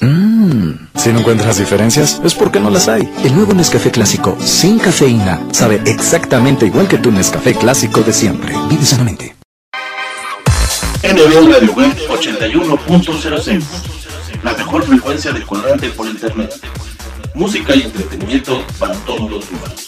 Mmm, si no encuentras diferencias, es porque no las hay. El nuevo Nescafé clásico sin cafeína sabe exactamente igual que tu Nescafé clásico de siempre. Vive sanamente. NB Radio Web 81.06 La mejor frecuencia de cuadrante por internet. Música y entretenimiento para todos los humanos.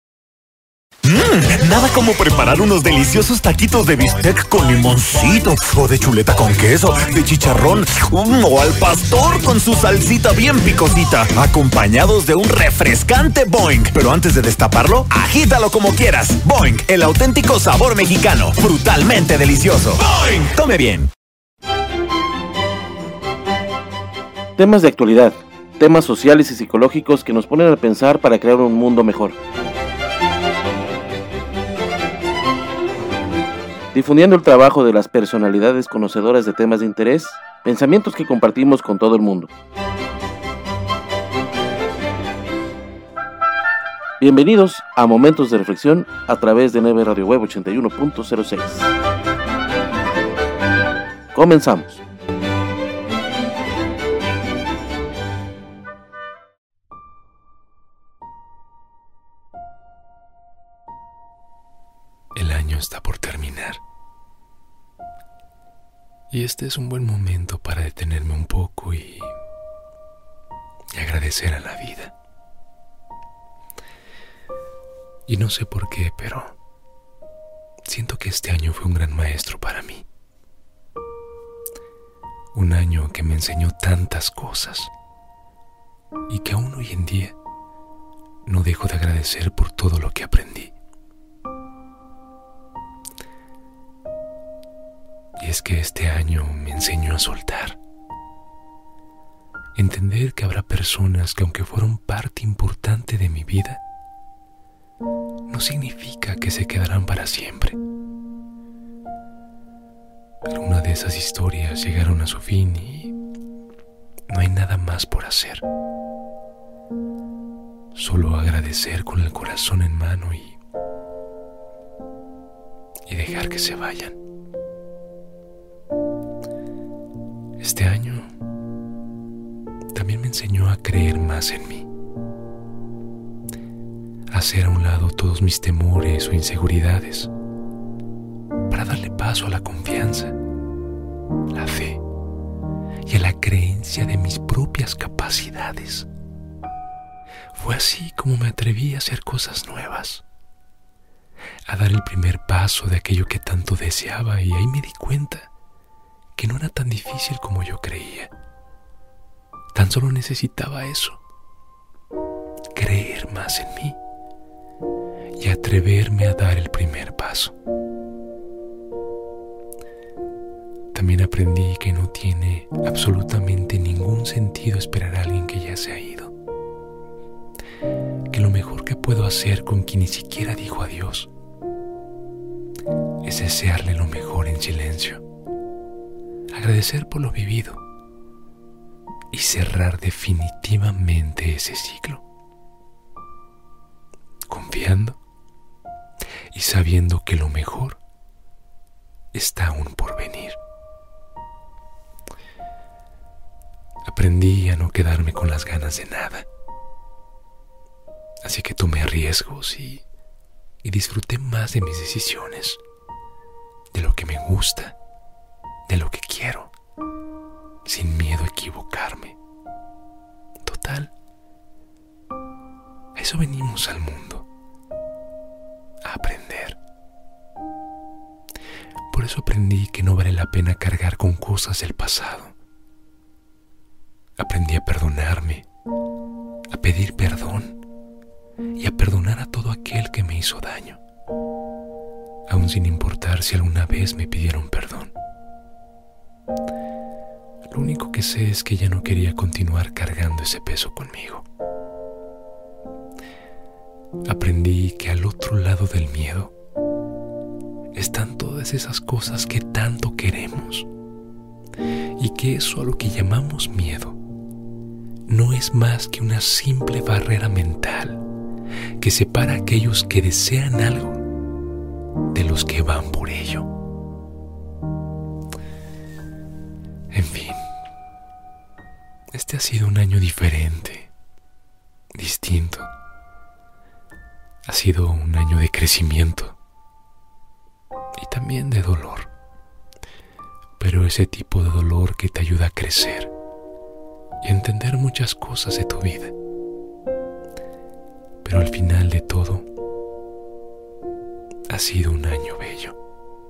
Mmm, nada como preparar unos deliciosos taquitos de bistec con limoncito, o de chuleta con queso, de chicharrón, mm, o al pastor con su salsita bien picosita, acompañados de un refrescante Boing. Pero antes de destaparlo, agítalo como quieras. Boing, el auténtico sabor mexicano, brutalmente delicioso. Boing, tome bien. Temas de actualidad, temas sociales y psicológicos que nos ponen a pensar para crear un mundo mejor. Difundiendo el trabajo de las personalidades conocedoras de temas de interés, pensamientos que compartimos con todo el mundo. Bienvenidos a Momentos de Reflexión a través de Neve Radio Web 81.06. Comenzamos. Y este es un buen momento para detenerme un poco y, y agradecer a la vida. Y no sé por qué, pero siento que este año fue un gran maestro para mí. Un año que me enseñó tantas cosas y que aún hoy en día no dejo de agradecer por todo lo que aprendí. Es que este año me enseñó a soltar. Entender que habrá personas que aunque fueron parte importante de mi vida, no significa que se quedarán para siempre. Algunas de esas historias llegaron a su fin y no hay nada más por hacer. Solo agradecer con el corazón en mano y, y dejar que se vayan. Este año también me enseñó a creer más en mí, a hacer a un lado todos mis temores o inseguridades, para darle paso a la confianza, la fe y a la creencia de mis propias capacidades. Fue así como me atreví a hacer cosas nuevas, a dar el primer paso de aquello que tanto deseaba y ahí me di cuenta que no era tan difícil como yo creía. Tan solo necesitaba eso, creer más en mí y atreverme a dar el primer paso. También aprendí que no tiene absolutamente ningún sentido esperar a alguien que ya se ha ido. Que lo mejor que puedo hacer con quien ni siquiera dijo adiós es desearle lo mejor en silencio, agradecer por lo vivido y cerrar definitivamente ese ciclo, confiando y sabiendo que lo mejor está aún por venir. Aprendí a no quedarme con las ganas de nada. Así que tomé riesgos y, y disfruté más de mis decisiones, de lo que me gusta, de lo que sin miedo a equivocarme. Total, a eso venimos al mundo, a aprender. Por eso aprendí que no vale la pena cargar con cosas del pasado aprendí a perdonarme, a pedir perdón y a perdonar a todo aquel que me hizo daño, aun sin importar si alguna vez me pidieron perdón. Lo único que sé es que ya no quería continuar cargando ese peso conmigo. Aprendí que al otro lado del miedo están todas esas cosas que tanto queremos y que eso a lo que llamamos miedo no es más que una simple barrera mental que separa a aquellos que desean algo de los que van por ello. En fin, este ha sido un año diferente, distinto. Ha sido un año de crecimiento y también de dolor, pero ese tipo de dolor que te ayuda a crecer y entender muchas cosas de tu vida. Pero al final de todo, ha sido un año bello.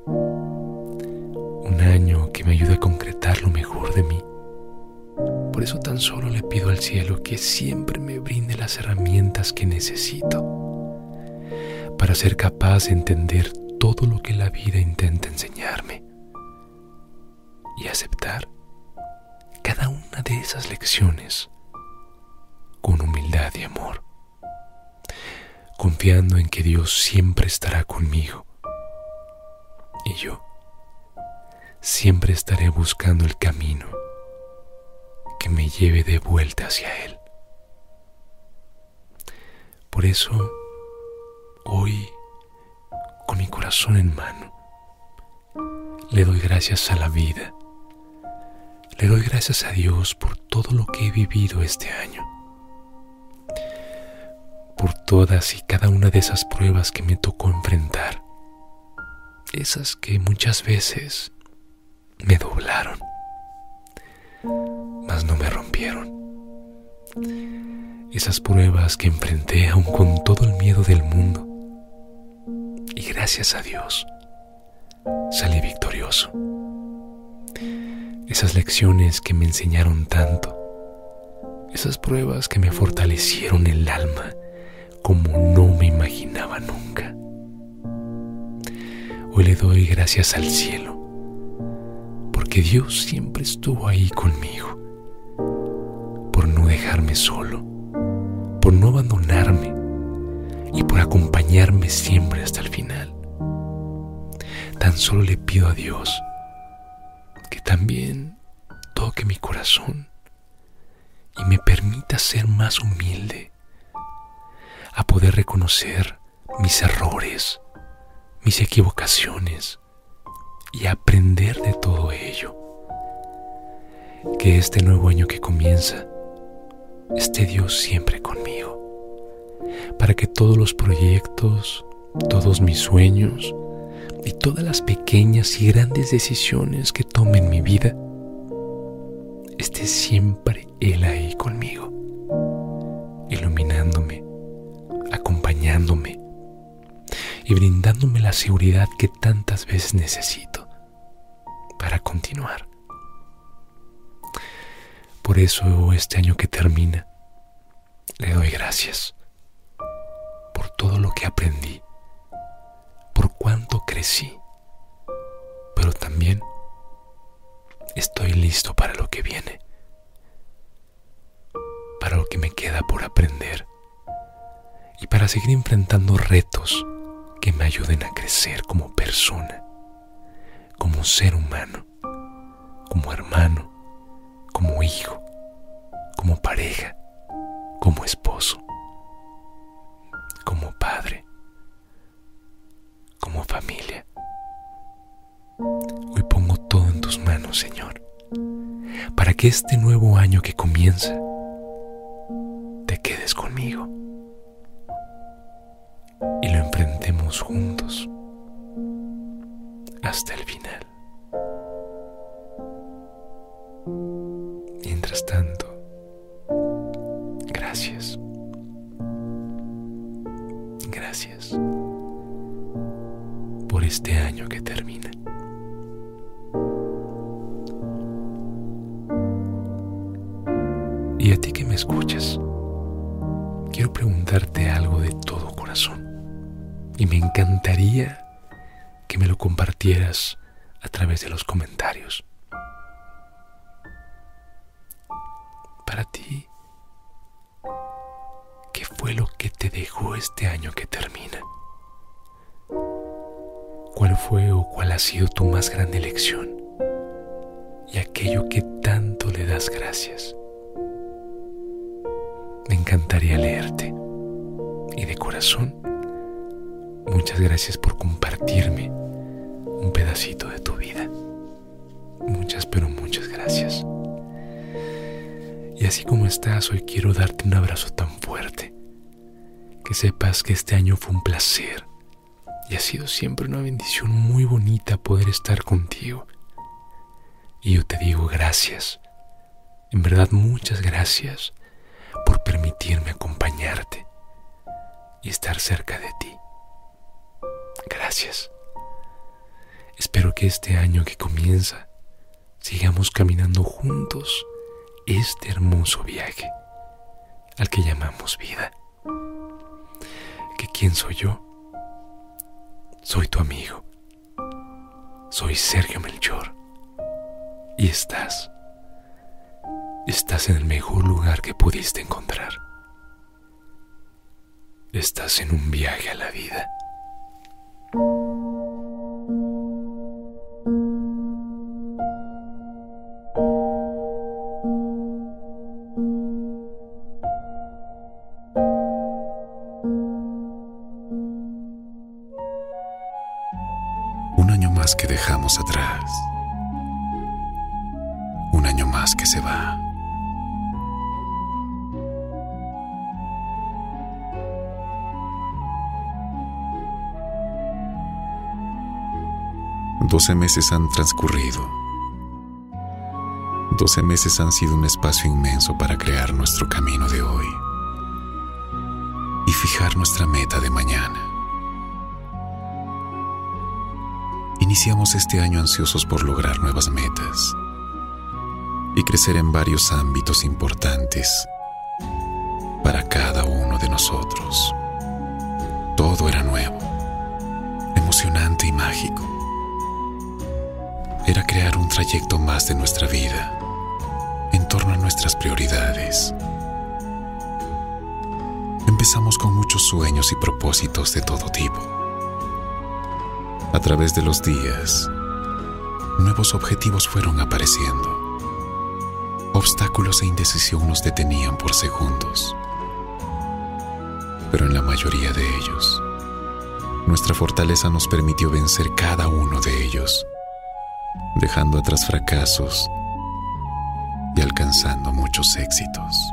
Un año que me ayuda a concretar lo mejor de mí. Por eso tan solo le pido al cielo que siempre me brinde las herramientas que necesito para ser capaz de entender todo lo que la vida intenta enseñarme y aceptar cada una de esas lecciones con humildad y amor, confiando en que Dios siempre estará conmigo y yo siempre estaré buscando el camino que me lleve de vuelta hacia Él. Por eso, hoy, con mi corazón en mano, le doy gracias a la vida. Le doy gracias a Dios por todo lo que he vivido este año, por todas y cada una de esas pruebas que me tocó enfrentar, esas que muchas veces me doblaron, mas no me rompieron. Esas pruebas que enfrenté aún con todo el miedo del mundo. Y gracias a Dios salí victorioso esas lecciones que me enseñaron tanto, esas pruebas que me fortalecieron el alma como no me imaginaba nunca. Hoy le doy gracias al cielo porque Dios siempre estuvo ahí conmigo, por no dejarme solo, por no abandonarme y por acompañarme siempre hasta el final. Tan solo le pido a Dios que también toque mi corazón y me permita ser más humilde, a poder reconocer mis errores, mis equivocaciones y aprender de todo ello. Que este nuevo año que comienza esté Dios siempre conmigo, para que todos los proyectos, todos mis sueños y todas las pequeñas y grandes decisiones que tome en mi vida, esté siempre Él ahí conmigo, iluminándome, acompañándome y brindándome la seguridad que tantas veces necesito para continuar. Por eso este año que termina, le doy gracias por todo lo que aprendí, por cuánto crecí, pero también estoy listo para lo que viene, para lo que me queda por aprender y para seguir enfrentando retos que me ayuden a crecer como persona, como ser humano, como hermano, como hijo, como pareja, como esposo, como padre, como familia. Hoy pongo todo en tus manos, Señor, para que este nuevo año que comienza te quedes conmigo y lo enfrentemos juntos hasta el final. Mientras tanto, gracias. Gracias por este año que termina. Y a ti que me escuchas, quiero preguntarte algo de todo corazón. Y me encantaría que me lo compartieras a través de los comentarios. Para ti, ¿qué fue lo que te dejó este año que termina? ¿Cuál fue o cuál ha sido tu más grande lección? Y aquello que tanto le das gracias. Me encantaría leerte. Y de corazón, muchas gracias por compartirme un pedacito de tu vida. Muchas, pero muchas gracias. Y así como estás, hoy quiero darte un abrazo tan fuerte. Que sepas que este año fue un placer y ha sido siempre una bendición muy bonita poder estar contigo. Y yo te digo gracias. En verdad, muchas gracias por permitirme acompañarte y estar cerca de ti. Gracias. Espero que este año que comienza sigamos caminando juntos este hermoso viaje al que llamamos vida. ¿Que quién soy yo? Soy tu amigo. Soy Sergio Melchor. Y estás estás en el mejor lugar que pudiste encontrar. Estás en un viaje a la vida. Un 12 meses han transcurrido. 12 meses han sido un espacio inmenso para crear nuestro camino de hoy y fijar nuestra meta de mañana. Iniciamos este año ansiosos por lograr nuevas metas y crecer en varios ámbitos importantes para cada uno de nosotros. Todo era nuevo, emocionante y mágico era crear un trayecto más de nuestra vida en torno a nuestras prioridades. Empezamos con muchos sueños y propósitos de todo tipo. A través de los días, nuevos objetivos fueron apareciendo. Obstáculos e indecisión nos detenían por segundos. Pero en la mayoría de ellos, nuestra fortaleza nos permitió vencer cada uno de ellos, dejando atrás fracasos y alcanzando muchos éxitos.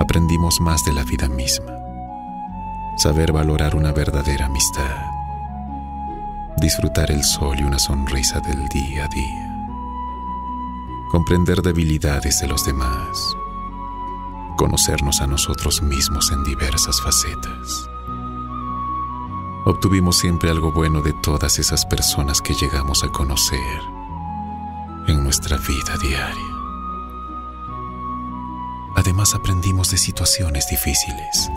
Aprendimos más de la vida misma, saber valorar una verdadera amistad, disfrutar el sol y una sonrisa del día a día, comprender debilidades de los demás, conocernos a nosotros mismos en diversas facetas. Obtuvimos siempre algo bueno de todas esas personas que llegamos a conocer en nuestra vida diaria. Además aprendimos de situaciones difíciles,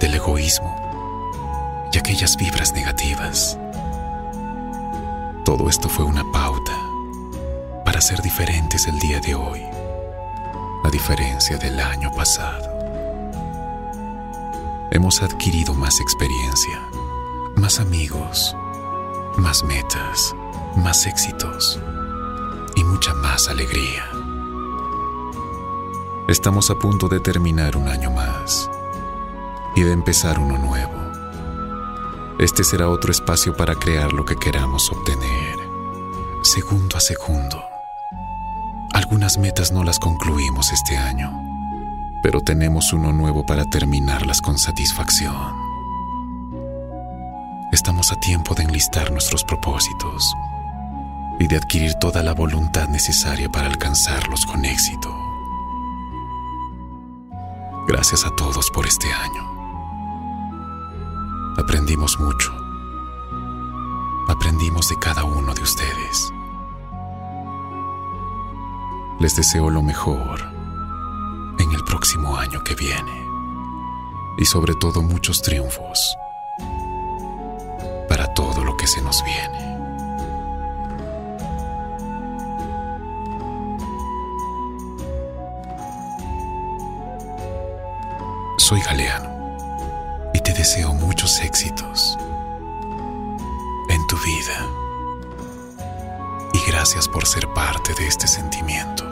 del egoísmo y aquellas vibras negativas. Todo esto fue una pauta para ser diferentes el día de hoy, a diferencia del año pasado. Hemos adquirido más experiencia, más amigos, más metas, más éxitos y mucha más alegría. Estamos a punto de terminar un año más y de empezar uno nuevo. Este será otro espacio para crear lo que queramos obtener, segundo a segundo. Algunas metas no las concluimos este año, pero tenemos uno nuevo para terminarlas con satisfacción. Estamos a tiempo de enlistar nuestros propósitos y de adquirir toda la voluntad necesaria para alcanzarlos con éxito. Gracias a todos por este año. Aprendimos mucho. Aprendimos de cada uno de ustedes. Les deseo lo mejor en el próximo año que viene y sobre todo muchos triunfos que se nos viene. Soy Galeano y te deseo muchos éxitos en tu vida. Y gracias por ser parte de este sentimiento.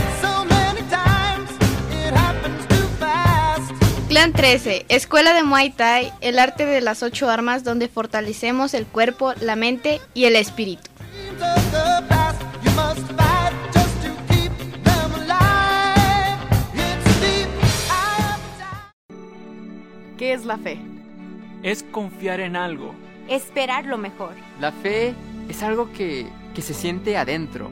Clan 13, Escuela de Muay Thai, el arte de las ocho armas donde fortalecemos el cuerpo, la mente y el espíritu. ¿Qué es la fe? Es confiar en algo. Esperar lo mejor. La fe es algo que, que se siente adentro,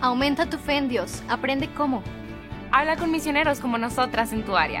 Aumenta tu fe en Dios. Aprende cómo. Habla con misioneros como nosotras en tu área.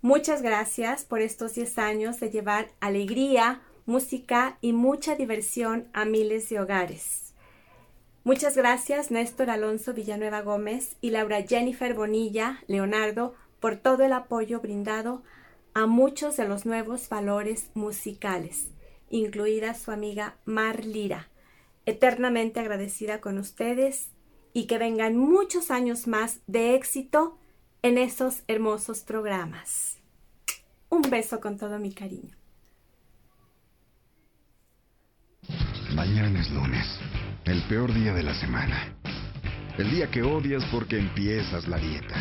Muchas gracias por estos 10 años de llevar alegría, música y mucha diversión a miles de hogares. Muchas gracias Néstor Alonso Villanueva Gómez y Laura Jennifer Bonilla Leonardo por todo el apoyo brindado a muchos de los nuevos valores musicales, incluida su amiga Mar Lira. Eternamente agradecida con ustedes y que vengan muchos años más de éxito en esos hermosos programas. Un beso con todo mi cariño. Mañana es lunes, el peor día de la semana. El día que odias porque empiezas la dieta.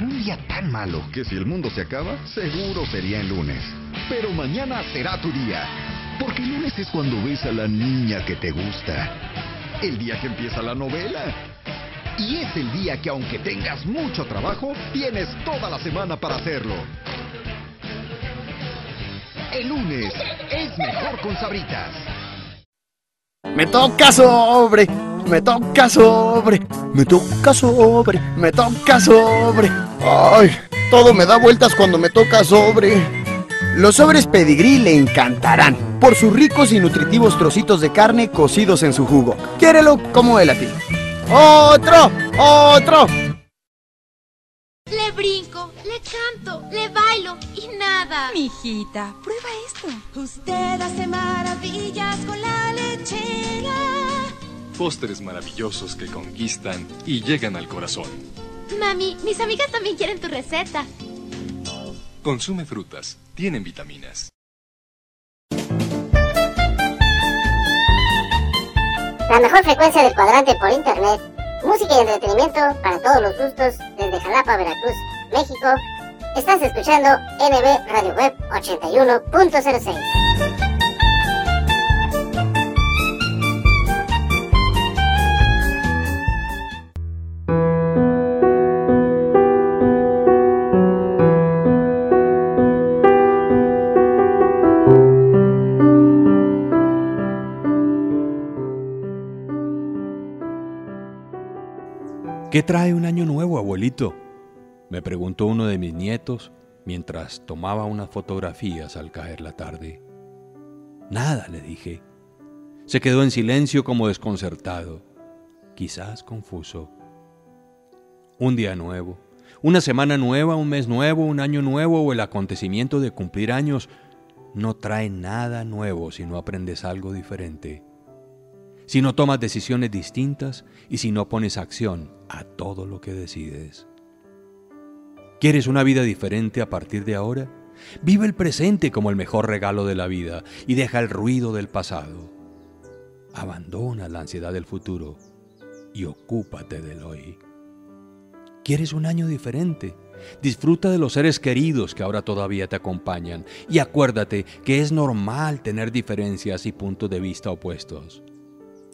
Un día tan malo que si el mundo se acaba, seguro sería el lunes. Pero mañana será tu día. Porque el lunes es cuando ves a la niña que te gusta. El día que empieza la novela. Y es el día que aunque tengas mucho trabajo, tienes toda la semana para hacerlo. El lunes es mejor con sabritas. Me toca sobre, me toca sobre, me toca sobre, me toca sobre. Ay, todo me da vueltas cuando me toca sobre. Los sobres pedigrí le encantarán por sus ricos y nutritivos trocitos de carne cocidos en su jugo. Quiérelo como él a ti. ¡Otro! ¡Otro! Le brinco, le canto, le bailo y nada. Mijita, prueba esto. Usted hace maravillas con la lechera. Postres maravillosos que conquistan y llegan al corazón. Mami, mis amigas también quieren tu receta. Consume frutas, tienen vitaminas. La mejor frecuencia del cuadrante por internet. Música y entretenimiento para todos los gustos desde Jalapa, Veracruz, México. Estás escuchando NB Radio Web 81.06. ¿Qué trae un año nuevo, abuelito? Me preguntó uno de mis nietos mientras tomaba unas fotografías al caer la tarde. Nada, le dije. Se quedó en silencio como desconcertado, quizás confuso. Un día nuevo, una semana nueva, un mes nuevo, un año nuevo o el acontecimiento de cumplir años no trae nada nuevo si no aprendes algo diferente. Si no tomas decisiones distintas y si no pones acción a todo lo que decides. ¿Quieres una vida diferente a partir de ahora? Vive el presente como el mejor regalo de la vida y deja el ruido del pasado. Abandona la ansiedad del futuro y ocúpate del hoy. ¿Quieres un año diferente? Disfruta de los seres queridos que ahora todavía te acompañan y acuérdate que es normal tener diferencias y puntos de vista opuestos.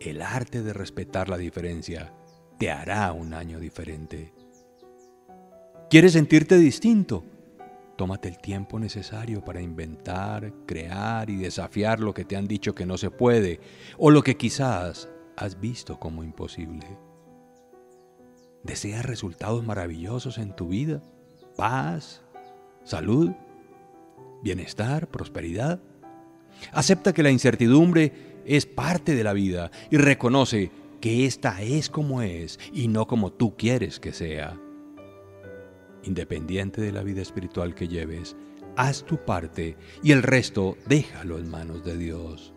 El arte de respetar la diferencia te hará un año diferente. ¿Quieres sentirte distinto? Tómate el tiempo necesario para inventar, crear y desafiar lo que te han dicho que no se puede o lo que quizás has visto como imposible. ¿Deseas resultados maravillosos en tu vida? ¿Paz? ¿Salud? ¿Bienestar? ¿Prosperidad? Acepta que la incertidumbre es parte de la vida y reconoce que ésta es como es y no como tú quieres que sea independiente de la vida espiritual que lleves, haz tu parte y el resto déjalo en manos de Dios.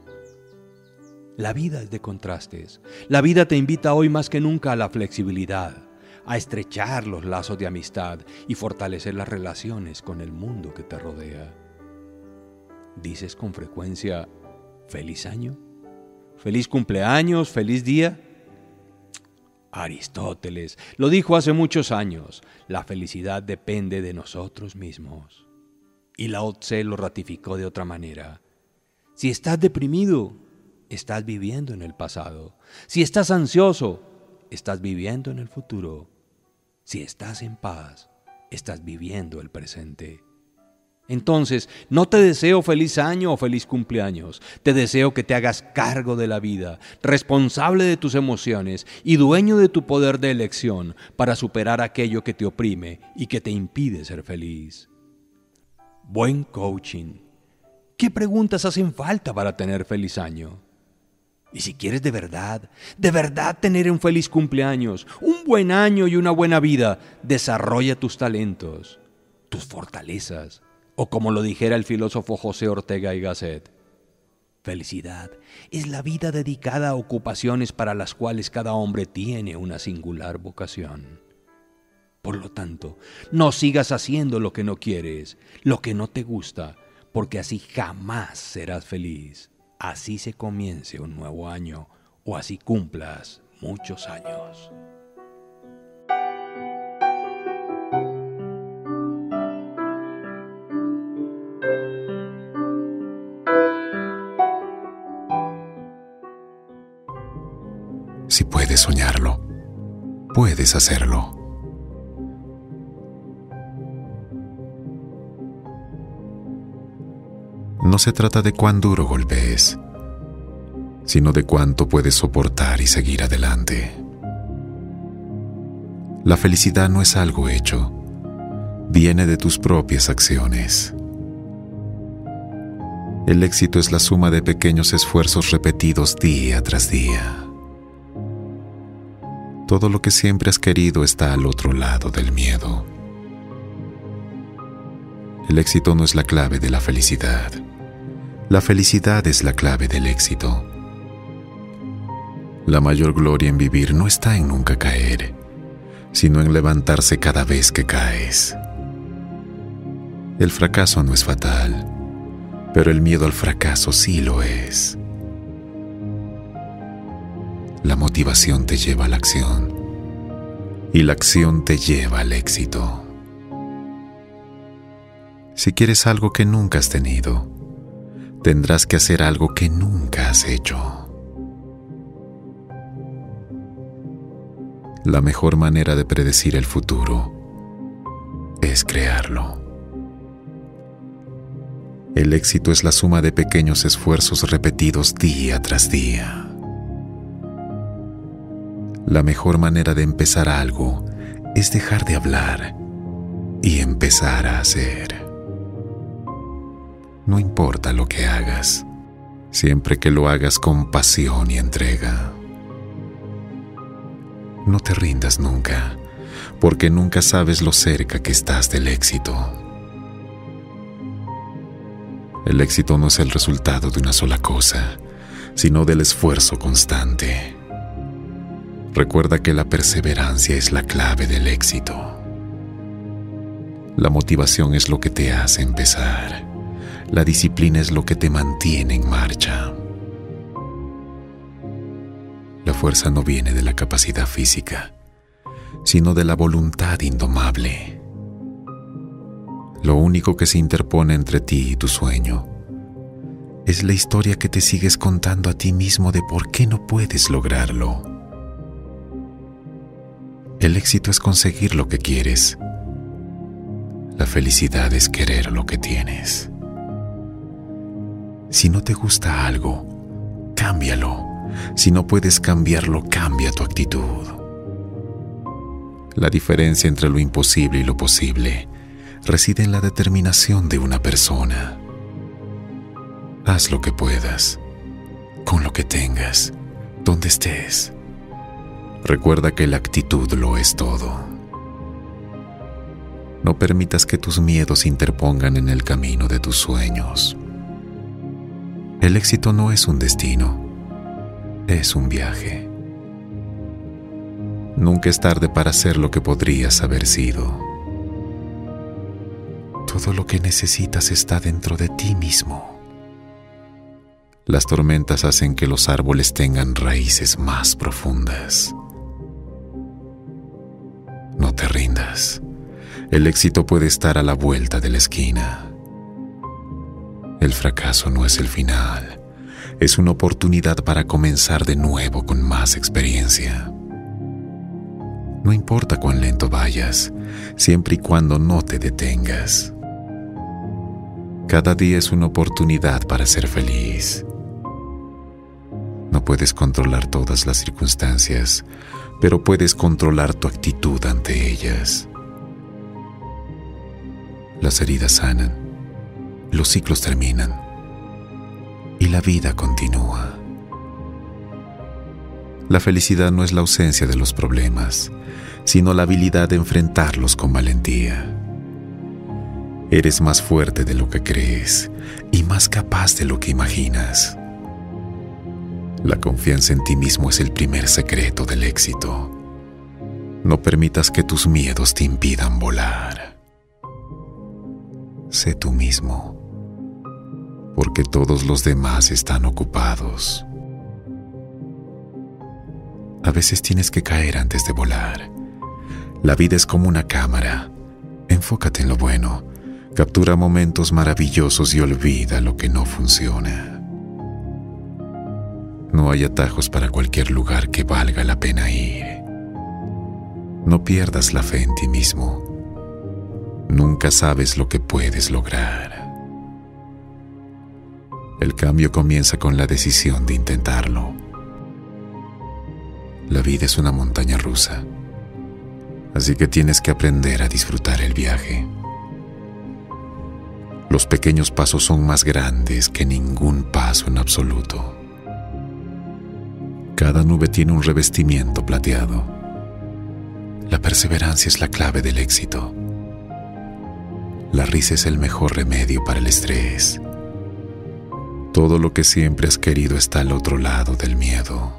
La vida es de contrastes. La vida te invita hoy más que nunca a la flexibilidad, a estrechar los lazos de amistad y fortalecer las relaciones con el mundo que te rodea. ¿Dices con frecuencia, feliz año? ¿Feliz cumpleaños? ¿Feliz día? Aristóteles lo dijo hace muchos años, la felicidad depende de nosotros mismos. Y Lao Tse lo ratificó de otra manera. Si estás deprimido, estás viviendo en el pasado. Si estás ansioso, estás viviendo en el futuro. Si estás en paz, estás viviendo el presente. Entonces, no te deseo feliz año o feliz cumpleaños, te deseo que te hagas cargo de la vida, responsable de tus emociones y dueño de tu poder de elección para superar aquello que te oprime y que te impide ser feliz. Buen coaching. ¿Qué preguntas hacen falta para tener feliz año? Y si quieres de verdad, de verdad tener un feliz cumpleaños, un buen año y una buena vida, desarrolla tus talentos, tus fortalezas o como lo dijera el filósofo José Ortega y Gasset, felicidad es la vida dedicada a ocupaciones para las cuales cada hombre tiene una singular vocación. Por lo tanto, no sigas haciendo lo que no quieres, lo que no te gusta, porque así jamás serás feliz. Así se comience un nuevo año o así cumplas muchos años. Puedes hacerlo. No se trata de cuán duro golpees, sino de cuánto puedes soportar y seguir adelante. La felicidad no es algo hecho, viene de tus propias acciones. El éxito es la suma de pequeños esfuerzos repetidos día tras día. Todo lo que siempre has querido está al otro lado del miedo. El éxito no es la clave de la felicidad. La felicidad es la clave del éxito. La mayor gloria en vivir no está en nunca caer, sino en levantarse cada vez que caes. El fracaso no es fatal, pero el miedo al fracaso sí lo es. La motivación te lleva a la acción y la acción te lleva al éxito. Si quieres algo que nunca has tenido, tendrás que hacer algo que nunca has hecho. La mejor manera de predecir el futuro es crearlo. El éxito es la suma de pequeños esfuerzos repetidos día tras día. La mejor manera de empezar algo es dejar de hablar y empezar a hacer. No importa lo que hagas, siempre que lo hagas con pasión y entrega. No te rindas nunca, porque nunca sabes lo cerca que estás del éxito. El éxito no es el resultado de una sola cosa, sino del esfuerzo constante. Recuerda que la perseverancia es la clave del éxito. La motivación es lo que te hace empezar. La disciplina es lo que te mantiene en marcha. La fuerza no viene de la capacidad física, sino de la voluntad indomable. Lo único que se interpone entre ti y tu sueño es la historia que te sigues contando a ti mismo de por qué no puedes lograrlo. El éxito es conseguir lo que quieres. La felicidad es querer lo que tienes. Si no te gusta algo, cámbialo. Si no puedes cambiarlo, cambia tu actitud. La diferencia entre lo imposible y lo posible reside en la determinación de una persona. Haz lo que puedas, con lo que tengas, donde estés. Recuerda que la actitud lo es todo. No permitas que tus miedos interpongan en el camino de tus sueños. El éxito no es un destino, es un viaje. Nunca es tarde para ser lo que podrías haber sido. Todo lo que necesitas está dentro de ti mismo. Las tormentas hacen que los árboles tengan raíces más profundas. No te rindas. El éxito puede estar a la vuelta de la esquina. El fracaso no es el final. Es una oportunidad para comenzar de nuevo con más experiencia. No importa cuán lento vayas, siempre y cuando no te detengas. Cada día es una oportunidad para ser feliz. No puedes controlar todas las circunstancias, pero puedes controlar tu actitud ante ellas. Las heridas sanan, los ciclos terminan y la vida continúa. La felicidad no es la ausencia de los problemas, sino la habilidad de enfrentarlos con valentía. Eres más fuerte de lo que crees y más capaz de lo que imaginas. La confianza en ti mismo es el primer secreto del éxito. No permitas que tus miedos te impidan volar. Sé tú mismo, porque todos los demás están ocupados. A veces tienes que caer antes de volar. La vida es como una cámara. Enfócate en lo bueno, captura momentos maravillosos y olvida lo que no funciona. No hay atajos para cualquier lugar que valga la pena ir. No pierdas la fe en ti mismo. Nunca sabes lo que puedes lograr. El cambio comienza con la decisión de intentarlo. La vida es una montaña rusa, así que tienes que aprender a disfrutar el viaje. Los pequeños pasos son más grandes que ningún paso en absoluto. Cada nube tiene un revestimiento plateado. La perseverancia es la clave del éxito. La risa es el mejor remedio para el estrés. Todo lo que siempre has querido está al otro lado del miedo.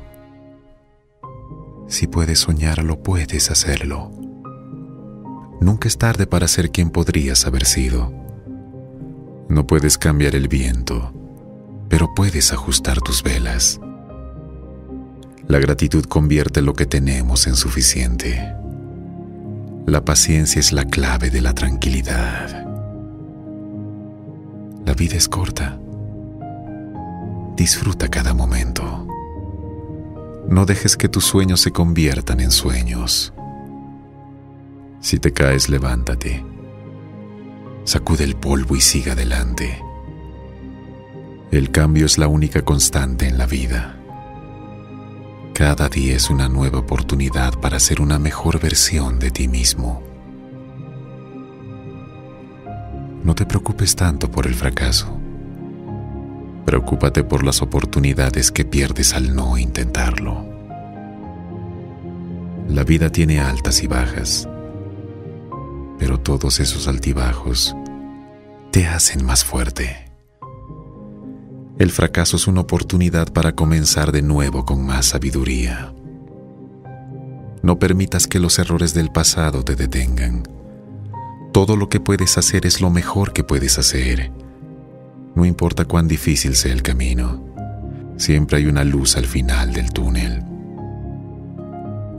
Si puedes soñarlo, puedes hacerlo. Nunca es tarde para ser quien podrías haber sido. No puedes cambiar el viento, pero puedes ajustar tus velas. La gratitud convierte lo que tenemos en suficiente. La paciencia es la clave de la tranquilidad. La vida es corta. Disfruta cada momento. No dejes que tus sueños se conviertan en sueños. Si te caes, levántate. Sacude el polvo y siga adelante. El cambio es la única constante en la vida. Cada día es una nueva oportunidad para ser una mejor versión de ti mismo. No te preocupes tanto por el fracaso. Preocúpate por las oportunidades que pierdes al no intentarlo. La vida tiene altas y bajas, pero todos esos altibajos te hacen más fuerte. El fracaso es una oportunidad para comenzar de nuevo con más sabiduría. No permitas que los errores del pasado te detengan. Todo lo que puedes hacer es lo mejor que puedes hacer. No importa cuán difícil sea el camino, siempre hay una luz al final del túnel.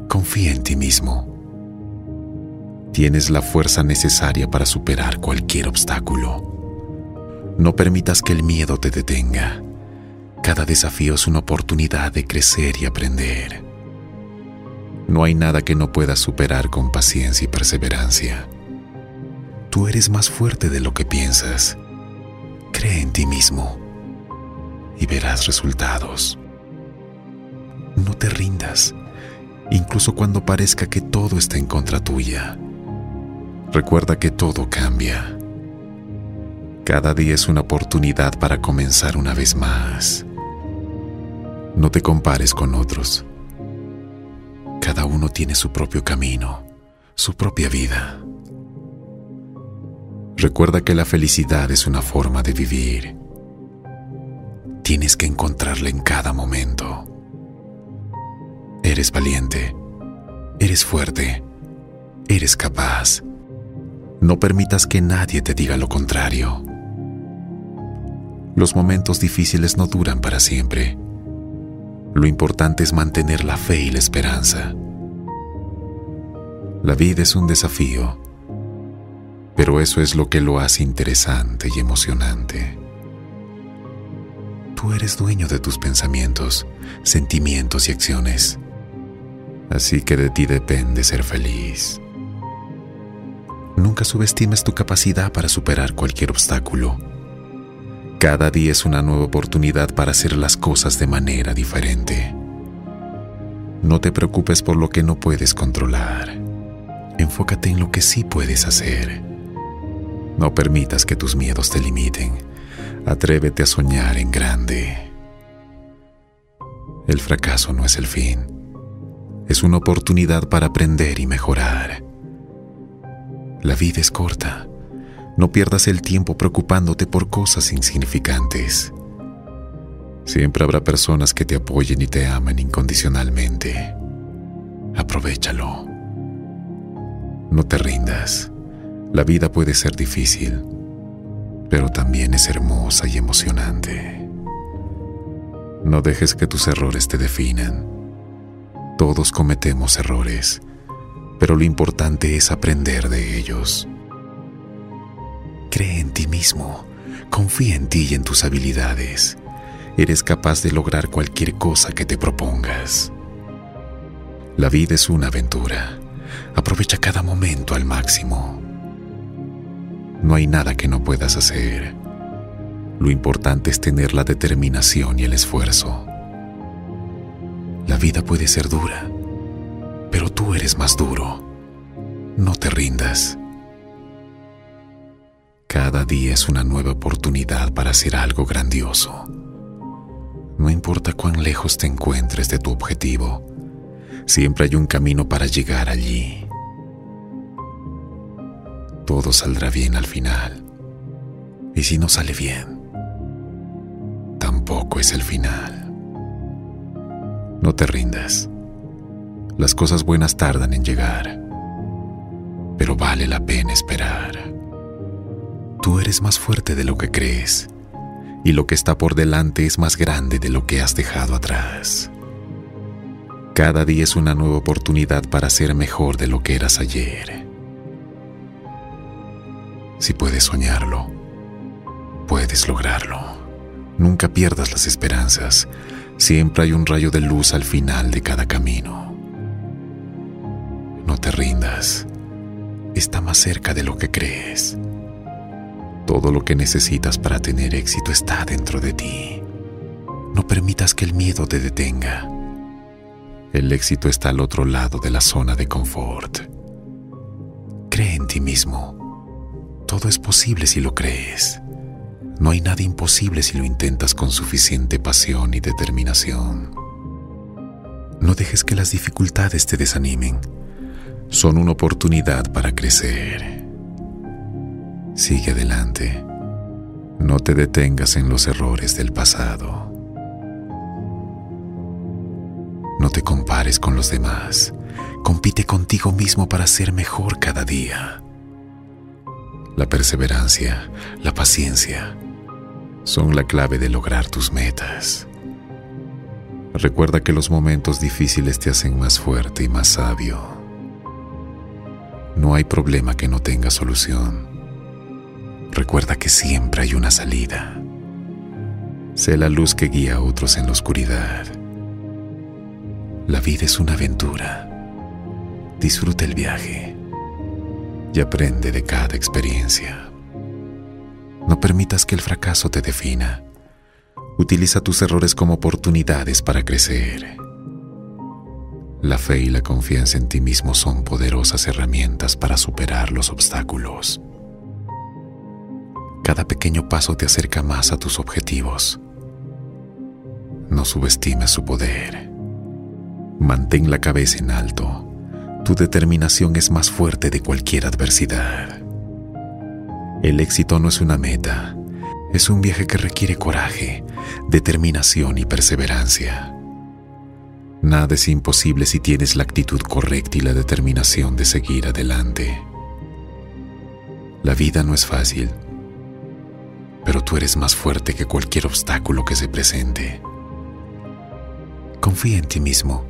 Confía en ti mismo. Tienes la fuerza necesaria para superar cualquier obstáculo. No permitas que el miedo te detenga. Cada desafío es una oportunidad de crecer y aprender. No hay nada que no puedas superar con paciencia y perseverancia. Tú eres más fuerte de lo que piensas. Cree en ti mismo y verás resultados. No te rindas, incluso cuando parezca que todo está en contra tuya. Recuerda que todo cambia cada día es una oportunidad para comenzar una vez más. No te compares con otros. Cada uno tiene su propio camino, su propia vida. Recuerda que la felicidad es una forma de vivir. Tienes que encontrarla en cada momento. Eres valiente, eres fuerte, eres capaz. No permitas que nadie te diga lo contrario. Los momentos difíciles no duran para siempre. Lo importante es mantener la fe y la esperanza. La vida es un desafío, pero eso es lo que lo hace interesante y emocionante. Tú eres dueño de tus pensamientos, sentimientos y acciones, así que de ti depende ser feliz. Nunca subestimes tu capacidad para superar cualquier obstáculo cada día es una nueva oportunidad para hacer las cosas de manera diferente. No te preocupes por lo que no puedes controlar. Enfócate en lo que sí puedes hacer. No permitas que tus miedos te limiten. Atrévete a soñar en grande. El fracaso no es el fin. Es una oportunidad para aprender y mejorar. La vida es corta no pierdas el tiempo preocupándote por cosas insignificantes. Siempre habrá personas que te apoyen y te amen incondicionalmente. Aprovechalo. No te rindas. La vida puede ser difícil, pero también es hermosa y emocionante. No dejes que tus errores te definan. Todos cometemos errores, pero lo importante es aprender de ellos. Cree en ti mismo, confía en ti y en tus habilidades. Eres capaz de lograr cualquier cosa que te propongas. La vida es una aventura. Aprovecha cada momento al máximo. No hay nada que no puedas hacer. Lo importante es tener la determinación y el esfuerzo. La vida puede ser dura, pero tú eres más duro. No te rindas. Cada día es una nueva oportunidad para hacer algo grandioso. No importa cuán lejos te encuentres de tu objetivo, siempre hay un camino para llegar allí. Todo saldrá bien al final. Y si no sale bien, tampoco es el final. No te rindas. Las cosas buenas tardan en llegar, pero vale la pena esperar. Tú eres más fuerte de lo que crees y lo que está por delante es más grande de lo que has dejado atrás. Cada día es una nueva oportunidad para ser mejor de lo que eras ayer. Si puedes soñarlo, puedes lograrlo. Nunca pierdas las esperanzas. Siempre hay un rayo de luz al final de cada camino. No te rindas. Está más cerca de lo que crees. Todo lo que necesitas para tener éxito está dentro de ti. No permitas que el miedo te detenga. El éxito está al otro lado de la zona de confort. Cree en ti mismo. Todo es posible si lo crees. No hay nada imposible si lo intentas con suficiente pasión y determinación. No dejes que las dificultades te desanimen. Son una oportunidad para crecer. Sigue adelante. No te detengas en los errores del pasado. No te compares con los demás. Compite contigo mismo para ser mejor cada día. La perseverancia, la paciencia, son la clave de lograr tus metas. Recuerda que los momentos difíciles te hacen más fuerte y más sabio. No hay problema que no tenga solución. Recuerda que siempre hay una salida. Sé la luz que guía a otros en la oscuridad. La vida es una aventura. Disfruta el viaje y aprende de cada experiencia. No permitas que el fracaso te defina. Utiliza tus errores como oportunidades para crecer. La fe y la confianza en ti mismo son poderosas herramientas para superar los obstáculos. Cada pequeño paso te acerca más a tus objetivos. No subestimes su poder. Mantén la cabeza en alto. Tu determinación es más fuerte de cualquier adversidad. El éxito no es una meta, es un viaje que requiere coraje, determinación y perseverancia. Nada es imposible si tienes la actitud correcta y la determinación de seguir adelante. La vida no es fácil, pero tú eres más fuerte que cualquier obstáculo que se presente. Confía en ti mismo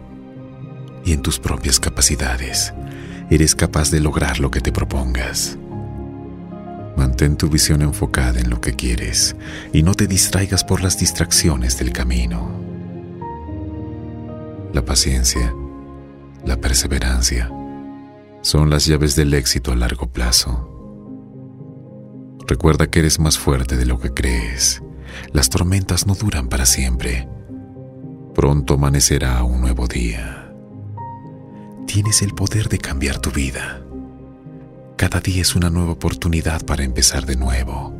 y en tus propias capacidades. Eres capaz de lograr lo que te propongas. Mantén tu visión enfocada en lo que quieres y no te distraigas por las distracciones del camino. La paciencia, la perseverancia, son las llaves del éxito a largo plazo. Recuerda que eres más fuerte de lo que crees. Las tormentas no duran para siempre. Pronto amanecerá un nuevo día. Tienes el poder de cambiar tu vida. Cada día es una nueva oportunidad para empezar de nuevo.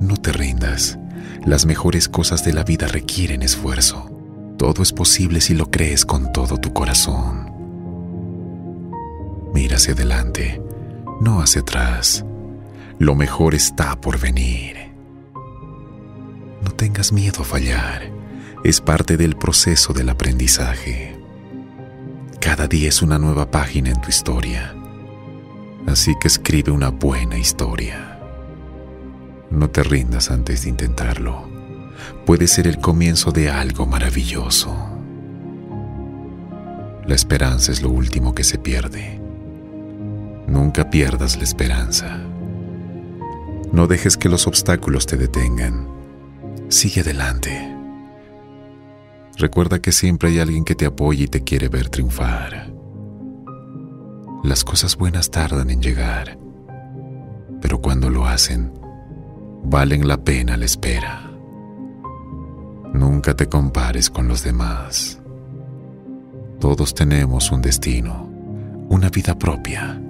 No te rindas. Las mejores cosas de la vida requieren esfuerzo. Todo es posible si lo crees con todo tu corazón. Mira hacia adelante, no hacia atrás. Lo mejor está por venir. No tengas miedo a fallar. Es parte del proceso del aprendizaje. Cada día es una nueva página en tu historia. Así que escribe una buena historia. No te rindas antes de intentarlo. Puede ser el comienzo de algo maravilloso. La esperanza es lo último que se pierde. Nunca pierdas la esperanza. No dejes que los obstáculos te detengan. Sigue adelante. Recuerda que siempre hay alguien que te apoya y te quiere ver triunfar. Las cosas buenas tardan en llegar, pero cuando lo hacen, valen la pena la espera. Nunca te compares con los demás. Todos tenemos un destino, una vida propia,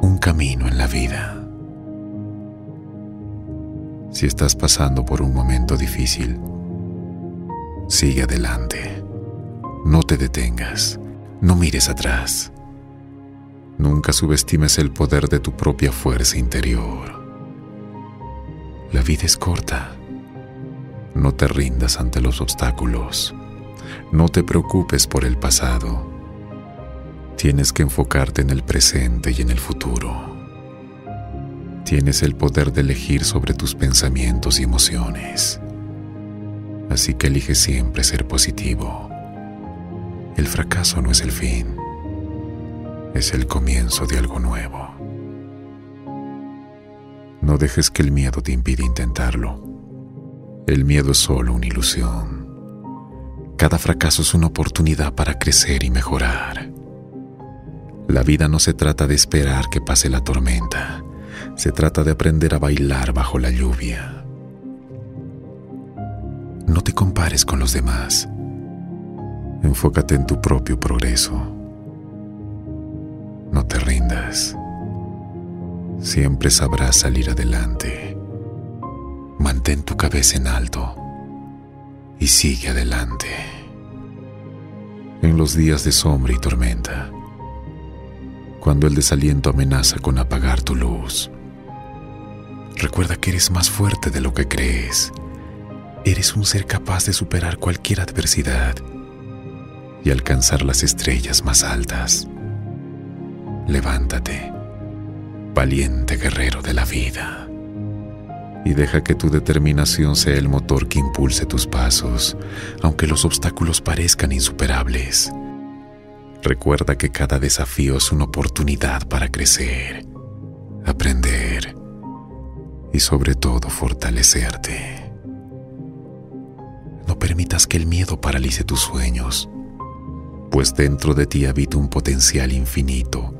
un camino en la vida. Si estás pasando por un momento difícil, sigue adelante. No te detengas, no mires atrás. Nunca subestimes el poder de tu propia fuerza interior. La vida es corta. No te rindas ante los obstáculos. No te preocupes por el pasado. Tienes que enfocarte en el presente y en el futuro. Tienes el poder de elegir sobre tus pensamientos y emociones. Así que elige siempre ser positivo. El fracaso no es el fin, es el comienzo de algo nuevo. No dejes que el miedo te impida intentarlo. El miedo es solo una ilusión. Cada fracaso es una oportunidad para crecer y mejorar. La vida no se trata de esperar que pase la tormenta, se trata de aprender a bailar bajo la lluvia. No te compares con los demás. Enfócate en tu propio progreso. No te rindas. Siempre sabrás salir adelante. Mantén tu cabeza en alto y sigue adelante. En los días de sombra y tormenta, cuando el desaliento amenaza con apagar tu luz, recuerda que eres más fuerte de lo que crees. Eres un ser capaz de superar cualquier adversidad y alcanzar las estrellas más altas. Levántate, valiente guerrero de la vida, y deja que tu determinación sea el motor que impulse tus pasos, aunque los obstáculos parezcan insuperables. Recuerda que cada desafío es una oportunidad para crecer, aprender y sobre todo fortalecerte. No permitas que el miedo paralice tus sueños pues dentro de ti habita un potencial infinito,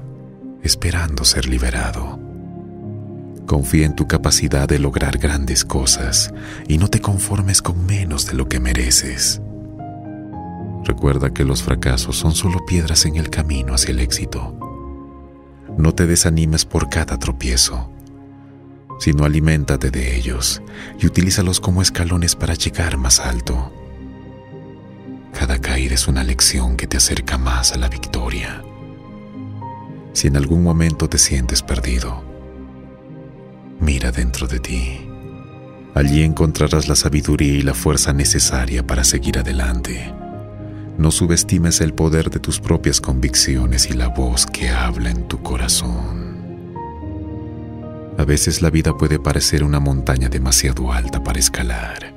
esperando ser liberado. Confía en tu capacidad de lograr grandes cosas y no te conformes con menos de lo que mereces. Recuerda que los fracasos son solo piedras en el camino hacia el éxito. No te desanimes por cada tropiezo, sino aliméntate de ellos y utilízalos como escalones para llegar más alto. Cada caída es una lección que te acerca más a la victoria. Si en algún momento te sientes perdido, mira dentro de ti. Allí encontrarás la sabiduría y la fuerza necesaria para seguir adelante. No subestimes el poder de tus propias convicciones y la voz que habla en tu corazón. A veces la vida puede parecer una montaña demasiado alta para escalar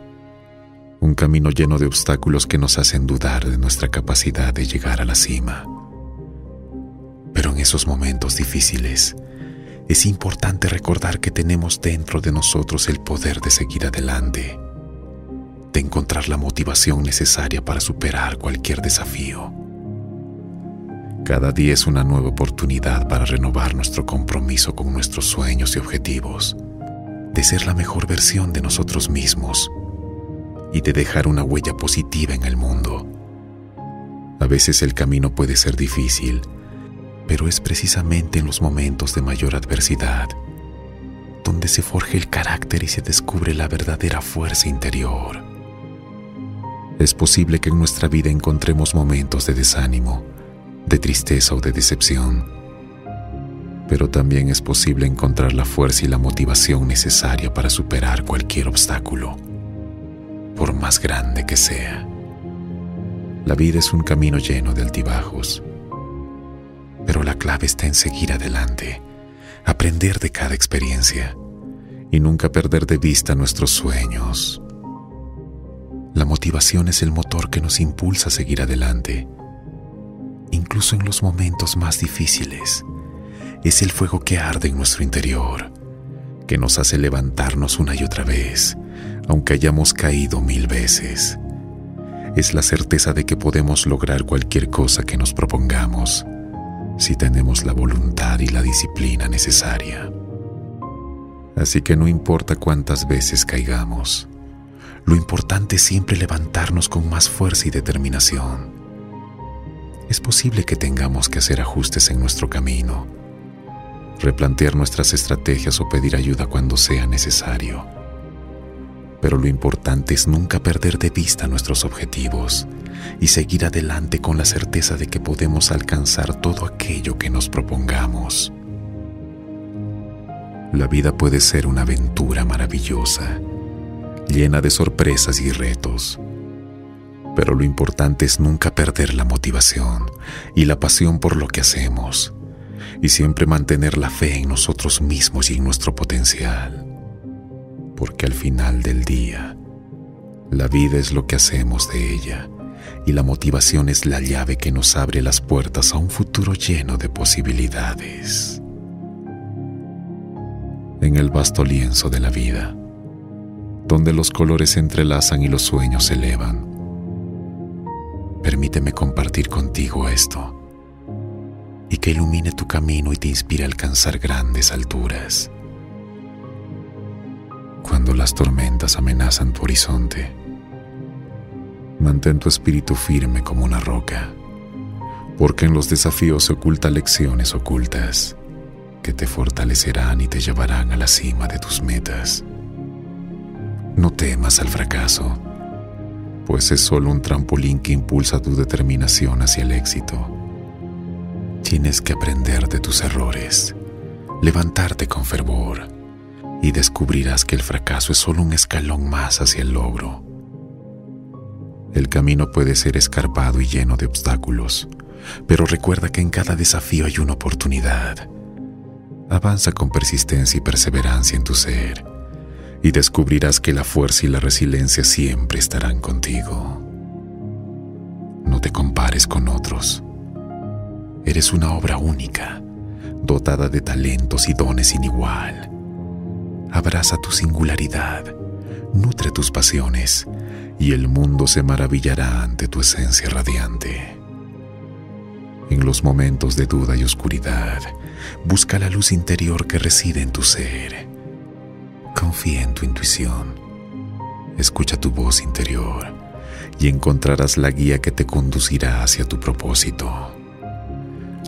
un camino lleno de obstáculos que nos hacen dudar de nuestra capacidad de llegar a la cima. Pero en esos momentos difíciles, es importante recordar que tenemos dentro de nosotros el poder de seguir adelante, de encontrar la motivación necesaria para superar cualquier desafío. Cada día es una nueva oportunidad para renovar nuestro compromiso con nuestros sueños y objetivos, de ser la mejor versión de nosotros mismos y de dejar una huella positiva en el mundo. A veces el camino puede ser difícil, pero es precisamente en los momentos de mayor adversidad donde se forja el carácter y se descubre la verdadera fuerza interior. Es posible que en nuestra vida encontremos momentos de desánimo, de tristeza o de decepción, pero también es posible encontrar la fuerza y la motivación necesaria para superar cualquier obstáculo por más grande que sea. La vida es un camino lleno de altibajos, pero la clave está en seguir adelante, aprender de cada experiencia y nunca perder de vista nuestros sueños. La motivación es el motor que nos impulsa a seguir adelante, incluso en los momentos más difíciles. Es el fuego que arde en nuestro interior, que nos hace levantarnos una y otra vez aunque hayamos caído mil veces. Es la certeza de que podemos lograr cualquier cosa que nos propongamos si tenemos la voluntad y la disciplina necesaria. Así que no importa cuántas veces caigamos, lo importante es siempre levantarnos con más fuerza y determinación. Es posible que tengamos que hacer ajustes en nuestro camino, replantear nuestras estrategias o pedir ayuda cuando sea necesario pero lo importante es nunca perder de vista nuestros objetivos y seguir adelante con la certeza de que podemos alcanzar todo aquello que nos propongamos. La vida puede ser una aventura maravillosa, llena de sorpresas y retos, pero lo importante es nunca perder la motivación y la pasión por lo que hacemos y siempre mantener la fe en nosotros mismos y en nuestro potencial porque al final del día, la vida es lo que hacemos de ella y la motivación es la llave que nos abre las puertas a un futuro lleno de posibilidades. En el vasto lienzo de la vida, donde los colores se entrelazan y los sueños se elevan, permíteme compartir contigo esto y que ilumine tu camino y te inspire a alcanzar grandes alturas cuando las tormentas amenazan tu horizonte. Mantén tu espíritu firme como una roca, porque en los desafíos se ocultan lecciones ocultas que te fortalecerán y te llevarán a la cima de tus metas. No temas al fracaso, pues es solo un trampolín que impulsa tu determinación hacia el éxito. Tienes que aprender de tus errores, levantarte con fervor y descubrirás que el fracaso es solo un escalón más hacia el logro. El camino puede ser escarpado y lleno de obstáculos, pero recuerda que en cada desafío hay una oportunidad. Avanza con persistencia y perseverancia en tu ser y descubrirás que la fuerza y la resiliencia siempre estarán contigo. No te compares con otros. Eres una obra única, dotada de talentos y dones sin igual. Abraza tu singularidad, nutre tus pasiones y el mundo se maravillará ante tu esencia radiante. En los momentos de duda y oscuridad, busca la luz interior que reside en tu ser. Confía en tu intuición. Escucha tu voz interior y encontrarás la guía que te conducirá hacia tu propósito.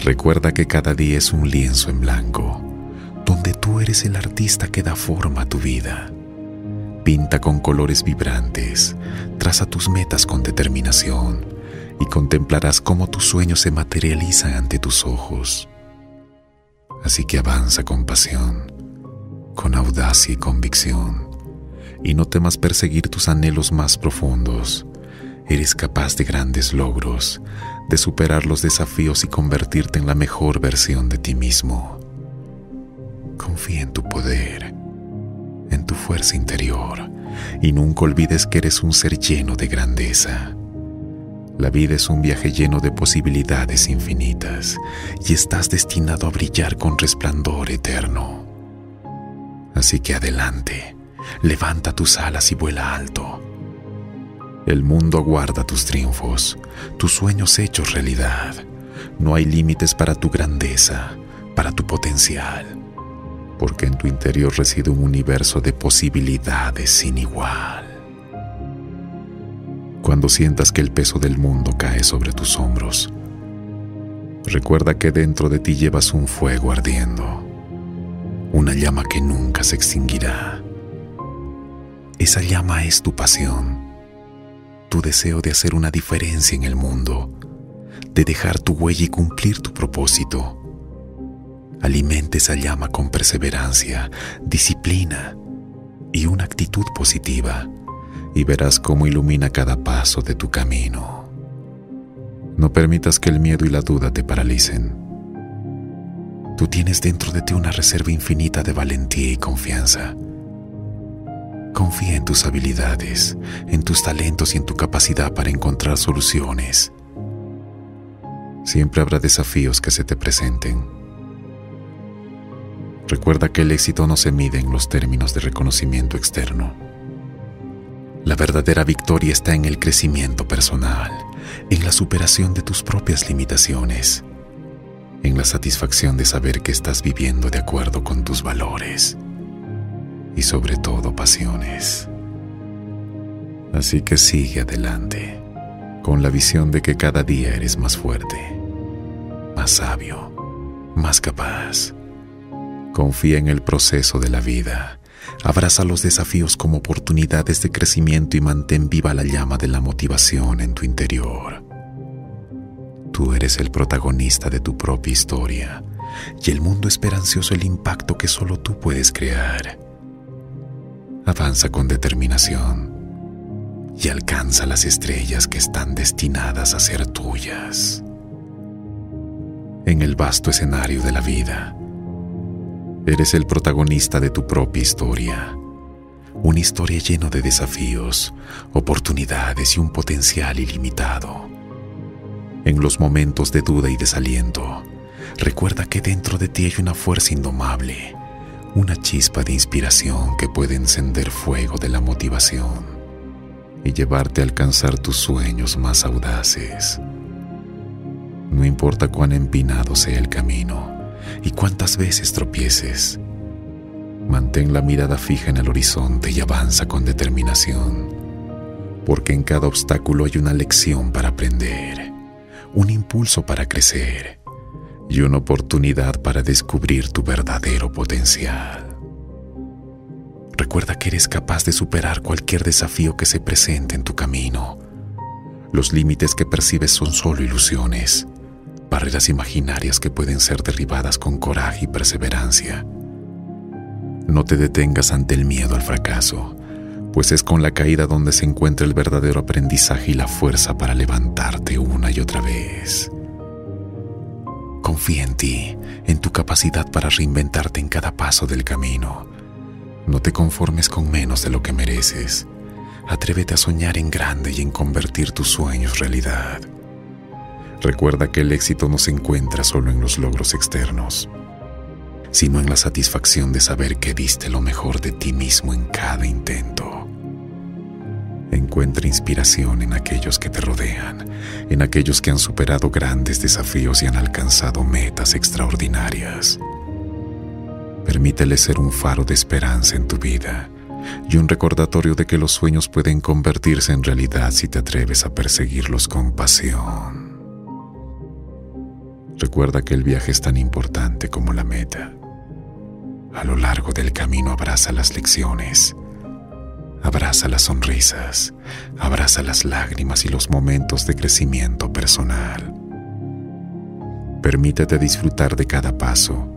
Recuerda que cada día es un lienzo en blanco, donde tú eres el artista que da forma a tu vida. Pinta con colores vibrantes, traza tus metas con determinación y contemplarás cómo tus sueños se materializan ante tus ojos. Así que avanza con pasión, con audacia y convicción, y no temas perseguir tus anhelos más profundos. Eres capaz de grandes logros, de superar los desafíos y convertirte en la mejor versión de ti mismo. Confía en tu poder, en tu fuerza interior, y nunca olvides que eres un ser lleno de grandeza. La vida es un viaje lleno de posibilidades infinitas y estás destinado a brillar con resplandor eterno. Así que adelante, levanta tus alas y vuela alto. El mundo aguarda tus triunfos, tus sueños hechos realidad. No hay límites para tu grandeza, para tu potencial, porque en tu interior reside un universo de posibilidades sin igual. Cuando sientas que el peso del mundo cae sobre tus hombros, recuerda que dentro de ti llevas un fuego ardiendo, una llama que nunca se extinguirá. Esa llama es tu pasión, tu deseo de hacer una diferencia en el mundo, de dejar tu huella y cumplir tu propósito. Alimente esa llama con perseverancia, disciplina y una actitud positiva y verás cómo ilumina cada paso de tu camino. No permitas que el miedo y la duda te paralicen. Tú tienes dentro de ti una reserva infinita de valentía y confianza. Confía en tus habilidades, en tus talentos y en tu capacidad para encontrar soluciones. Siempre habrá desafíos que se te presenten. Recuerda que el éxito no se mide en los términos de reconocimiento externo la verdadera victoria está en el crecimiento personal, en la superación de tus propias limitaciones, en la satisfacción de saber que estás viviendo de acuerdo con tus valores y sobre todo pasiones. Así que sigue adelante, con la visión de que cada día eres más fuerte, más sabio, más capaz. Confía en el proceso de la vida Abraza los desafíos como oportunidades de crecimiento y mantén viva la llama de la motivación en tu interior. Tú eres el protagonista de tu propia historia y el mundo espera ansioso el impacto que solo tú puedes crear. Avanza con determinación y alcanza las estrellas que están destinadas a ser tuyas. En el vasto escenario de la vida, Eres el protagonista de tu propia historia. Una historia llena de desafíos, oportunidades y un potencial ilimitado. En los momentos de duda y desaliento, recuerda que dentro de ti hay una fuerza indomable, una chispa de inspiración que puede encender fuego de la motivación y llevarte a alcanzar tus sueños más audaces. No importa cuán empinado sea el camino, y cuántas veces tropieces. Mantén la mirada fija en el horizonte y avanza con determinación, porque en cada obstáculo hay una lección para aprender, un impulso para crecer y una oportunidad para descubrir tu verdadero potencial. Recuerda que eres capaz de superar cualquier desafío que se presente en tu camino. Los límites que percibes son solo ilusiones, barreras imaginarias que pueden ser derribadas con coraje y perseverancia. No te detengas ante el miedo al fracaso, pues es con la caída donde se encuentra el verdadero aprendizaje y la fuerza para levantarte una y otra vez. Confía en ti, en tu capacidad para reinventarte en cada paso del camino. No te conformes con menos de lo que mereces. Atrévete a soñar en grande y en convertir tus sueños realidad. Recuerda que el éxito no se encuentra solo en los logros externos, sino en la satisfacción de saber que diste lo mejor de ti mismo en cada intento. Encuentra inspiración en aquellos que te rodean, en aquellos que han superado grandes desafíos y han alcanzado metas extraordinarias. Permítele ser un faro de esperanza en tu vida y un recordatorio de que los sueños pueden convertirse en realidad si te atreves a perseguirlos con pasión. Recuerda que el viaje es tan importante como la meta. A lo largo del camino abraza las lecciones, abraza las sonrisas, abraza las lágrimas y los momentos de crecimiento personal. Permítete disfrutar de cada paso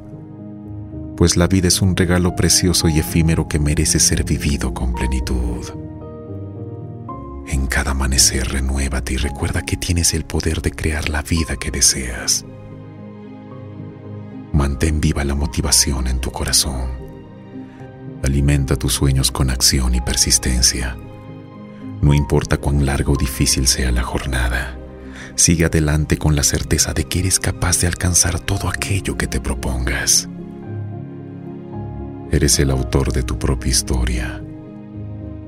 pues la vida es un regalo precioso y efímero que merece ser vivido con plenitud. En cada amanecer renuévate y recuerda que tienes el poder de crear la vida que deseas. Mantén viva la motivación en tu corazón. Alimenta tus sueños con acción y persistencia. No importa cuán larga o difícil sea la jornada, sigue adelante con la certeza de que eres capaz de alcanzar todo aquello que te propongas. Eres el autor de tu propia historia,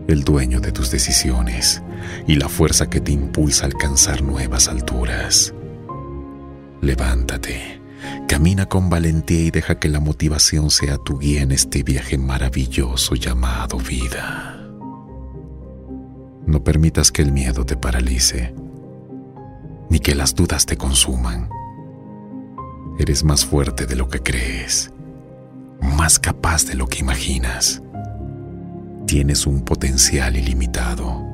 el dueño de tus decisiones y la fuerza que te impulsa a alcanzar nuevas alturas. Levántate, camina con valentía y deja que la motivación sea tu guía en este viaje maravilloso llamado vida. No permitas que el miedo te paralice, ni que las dudas te consuman. Eres más fuerte de lo que crees más capaz de lo que imaginas. Tienes un potencial ilimitado,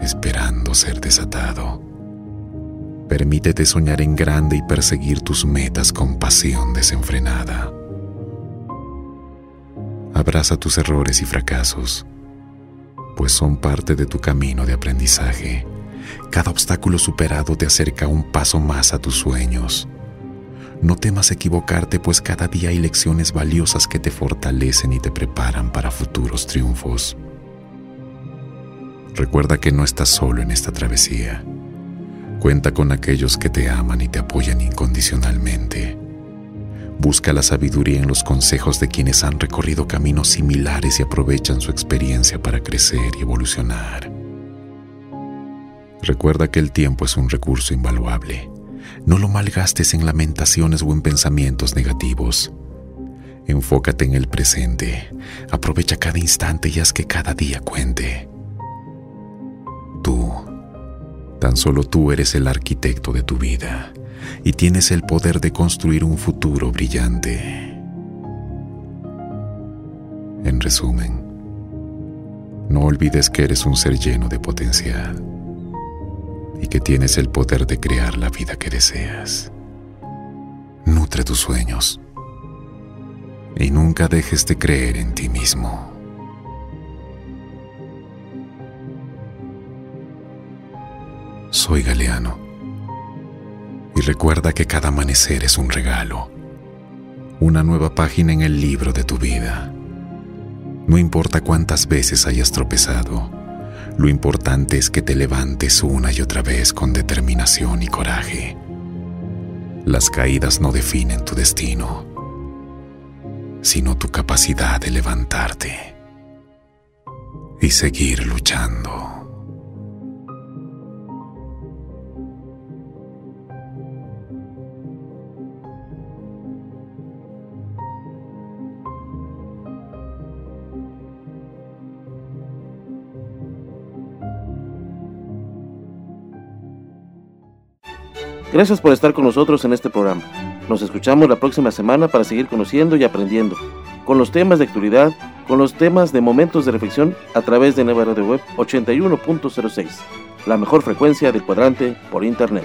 esperando ser desatado. Permítete soñar en grande y perseguir tus metas con pasión desenfrenada. Abraza tus errores y fracasos, pues son parte de tu camino de aprendizaje. Cada obstáculo superado te acerca un paso más a tus sueños no temas equivocarte, pues cada día hay lecciones valiosas que te fortalecen y te preparan para futuros triunfos. Recuerda que no estás solo en esta travesía. Cuenta con aquellos que te aman y te apoyan incondicionalmente. Busca la sabiduría en los consejos de quienes han recorrido caminos similares y aprovechan su experiencia para crecer y evolucionar. Recuerda que el tiempo es un recurso invaluable no lo malgastes en lamentaciones o en pensamientos negativos. Enfócate en el presente. Aprovecha cada instante y haz que cada día cuente. Tú, tan solo tú eres el arquitecto de tu vida y tienes el poder de construir un futuro brillante. En resumen, no olvides que eres un ser lleno de potencial y que tienes el poder de crear la vida que deseas. Nutre tus sueños y nunca dejes de creer en ti mismo. Soy Galeano y recuerda que cada amanecer es un regalo, una nueva página en el libro de tu vida. No importa cuántas veces hayas tropezado, lo importante es que te levantes una y otra vez con determinación y coraje. Las caídas no definen tu destino, sino tu capacidad de levantarte y seguir luchando. Gracias por estar con nosotros en este programa. Nos escuchamos la próxima semana para seguir conociendo y aprendiendo con los temas de actualidad, con los temas de momentos de reflexión a través de Nueva Radio Web 81.06, la mejor frecuencia del cuadrante por Internet.